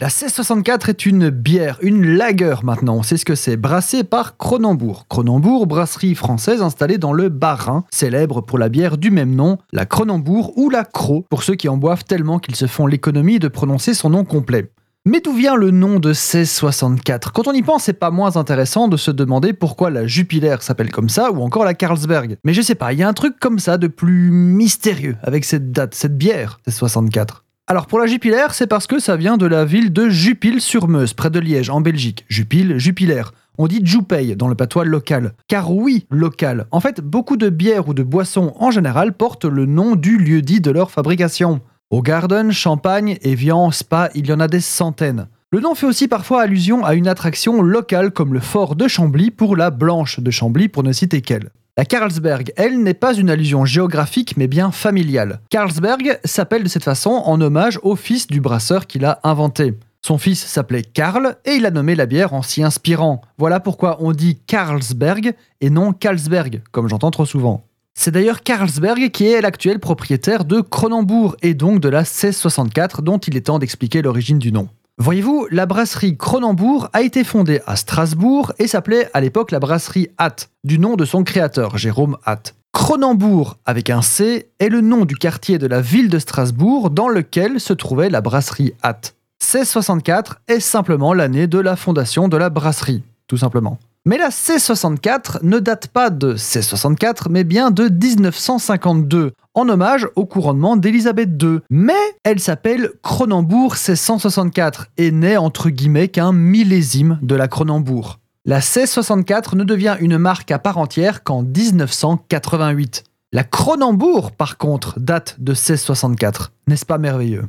La 1664 est une bière, une lager maintenant, on sait ce que c'est, brassée par Cronenbourg. Cronenbourg, brasserie française installée dans le Bas-Rhin, célèbre pour la bière du même nom, la Cronenbourg ou la Cro, pour ceux qui en boivent tellement qu'ils se font l'économie de prononcer son nom complet. Mais d'où vient le nom de 1664 Quand on y pense, c'est pas moins intéressant de se demander pourquoi la Jupiler s'appelle comme ça ou encore la Carlsberg. Mais je sais pas, il y a un truc comme ça de plus mystérieux avec cette date, cette bière, 1664. Alors pour la Jupiler, c'est parce que ça vient de la ville de Jupille-sur-Meuse, près de Liège, en Belgique. Jupille, Jupiler. On dit Joupey dans le patois local. Car oui, local. En fait, beaucoup de bières ou de boissons en général portent le nom du lieu dit de leur fabrication. Au Garden, Champagne, Evian, Spa, il y en a des centaines. Le nom fait aussi parfois allusion à une attraction locale comme le fort de Chambly pour la Blanche de Chambly pour ne citer qu'elle. La Carlsberg, elle, n'est pas une allusion géographique mais bien familiale. Carlsberg s'appelle de cette façon en hommage au fils du brasseur qui l'a inventé. Son fils s'appelait Karl et il a nommé la bière en s'y inspirant. Voilà pourquoi on dit Carlsberg et non Carlsberg, comme j'entends trop souvent. C'est d'ailleurs Carlsberg qui est l'actuel propriétaire de Cronenbourg et donc de la 1664 dont il est temps d'expliquer l'origine du nom. Voyez-vous, la brasserie Cronenbourg a été fondée à Strasbourg et s'appelait à l'époque la brasserie Hatt, du nom de son créateur, Jérôme Hatt. Cronenbourg, avec un C, est le nom du quartier de la ville de Strasbourg dans lequel se trouvait la brasserie Hatt. 1664 est simplement l'année de la fondation de la brasserie, tout simplement. Mais la C64 ne date pas de C64, mais bien de 1952, en hommage au couronnement d'Élisabeth II. Mais elle s'appelle Cronenbourg C164 et n'est entre guillemets qu'un millésime de la Cronenbourg. La C64 ne devient une marque à part entière qu'en 1988. La Cronenbourg, par contre, date de C64. N'est-ce pas merveilleux?